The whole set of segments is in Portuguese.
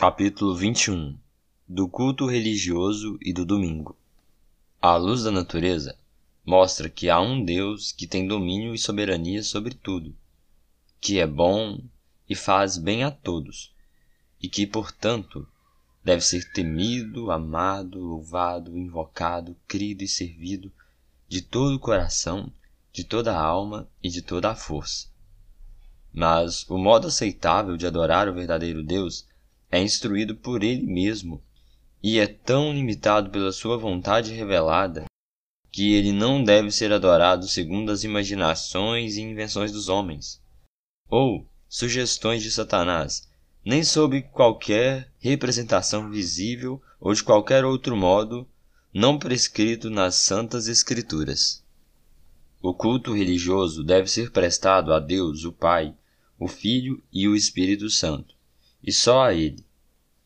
Capítulo 21 Do culto religioso e do domingo. A luz da natureza mostra que há um Deus que tem domínio e soberania sobre tudo, que é bom e faz bem a todos, e que, portanto, deve ser temido, amado, louvado, invocado, crido e servido de todo o coração, de toda a alma e de toda a força. Mas o modo aceitável de adorar o verdadeiro Deus é instruído por ele mesmo e é tão limitado pela sua vontade revelada que ele não deve ser adorado segundo as imaginações e invenções dos homens, ou sugestões de Satanás, nem sob qualquer representação visível ou de qualquer outro modo não prescrito nas Santas Escrituras. O culto religioso deve ser prestado a Deus, o Pai, o Filho e o Espírito Santo e só a ele.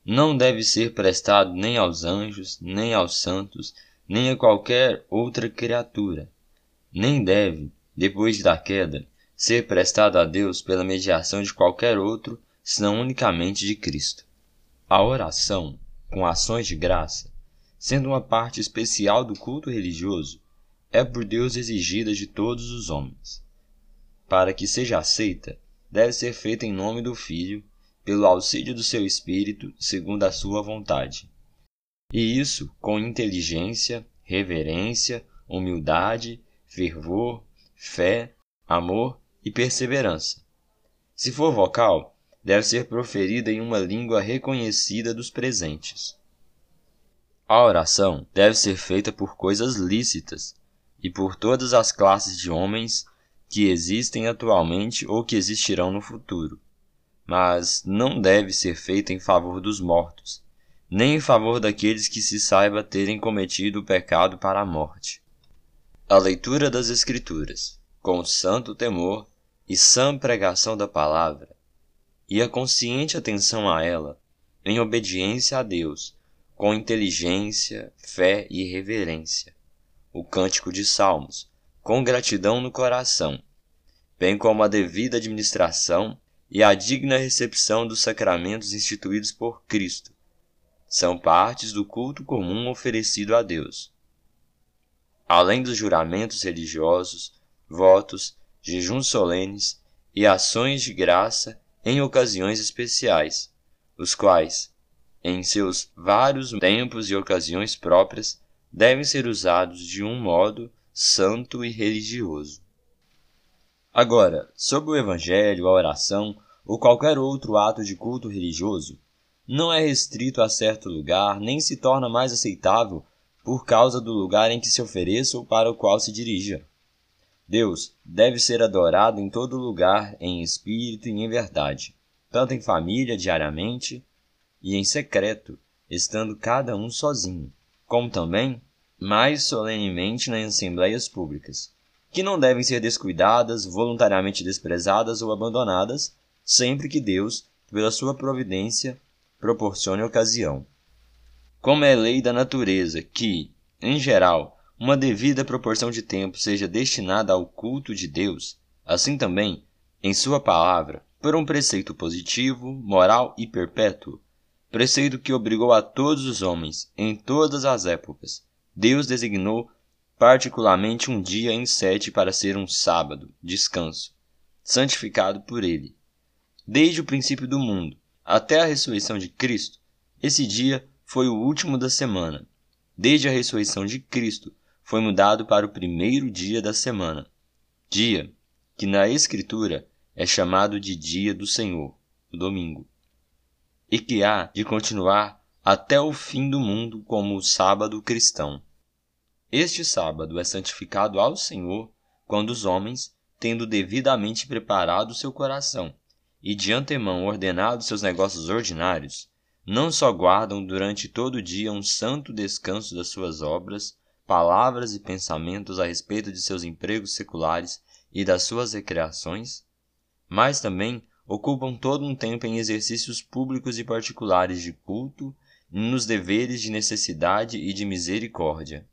Não deve ser prestado nem aos anjos, nem aos santos, nem a qualquer outra criatura. Nem deve, depois da queda, ser prestado a Deus pela mediação de qualquer outro, senão unicamente de Cristo. A oração, com ações de graça, sendo uma parte especial do culto religioso, é por Deus exigida de todos os homens. Para que seja aceita, deve ser feita em nome do Filho, pelo auxílio do seu espírito, segundo a sua vontade. E isso com inteligência, reverência, humildade, fervor, fé, amor e perseverança. Se for vocal, deve ser proferida em uma língua reconhecida dos presentes. A oração deve ser feita por coisas lícitas e por todas as classes de homens que existem atualmente ou que existirão no futuro mas não deve ser feita em favor dos mortos, nem em favor daqueles que se saiba terem cometido o pecado para a morte. A leitura das Escrituras, com santo temor e sã pregação da palavra, e a consciente atenção a ela, em obediência a Deus, com inteligência, fé e reverência. O cântico de Salmos, com gratidão no coração, bem como a devida administração e a digna recepção dos sacramentos instituídos por Cristo. São partes do culto comum oferecido a Deus. Além dos juramentos religiosos, votos, jejuns solenes e ações de graça em ocasiões especiais, os quais, em seus vários tempos e ocasiões próprias, devem ser usados de um modo santo e religioso. Agora, sobre o Evangelho, a oração ou qualquer outro ato de culto religioso, não é restrito a certo lugar nem se torna mais aceitável por causa do lugar em que se ofereça ou para o qual se dirija. Deus deve ser adorado em todo lugar, em espírito e em verdade, tanto em família diariamente e em secreto, estando cada um sozinho, como também mais solenemente nas assembleias públicas que não devem ser descuidadas, voluntariamente desprezadas ou abandonadas, sempre que Deus, pela sua providência, proporcione ocasião. Como é lei da natureza que, em geral, uma devida proporção de tempo seja destinada ao culto de Deus, assim também, em Sua palavra, por um preceito positivo, moral e perpétuo, preceito que obrigou a todos os homens, em todas as épocas, Deus designou particularmente um dia em sete para ser um sábado, descanso, santificado por ele. Desde o princípio do mundo até a ressurreição de Cristo, esse dia foi o último da semana. Desde a ressurreição de Cristo, foi mudado para o primeiro dia da semana, dia que na Escritura é chamado de Dia do Senhor, o domingo, e que há de continuar até o fim do mundo como o sábado cristão. Este sábado é santificado ao Senhor quando os homens, tendo devidamente preparado seu coração e de antemão ordenado seus negócios ordinários, não só guardam durante todo o dia um santo descanso das suas obras, palavras e pensamentos a respeito de seus empregos seculares e das suas recreações, mas também ocupam todo um tempo em exercícios públicos e particulares de culto, nos deveres de necessidade e de misericórdia